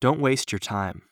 Don't waste your time.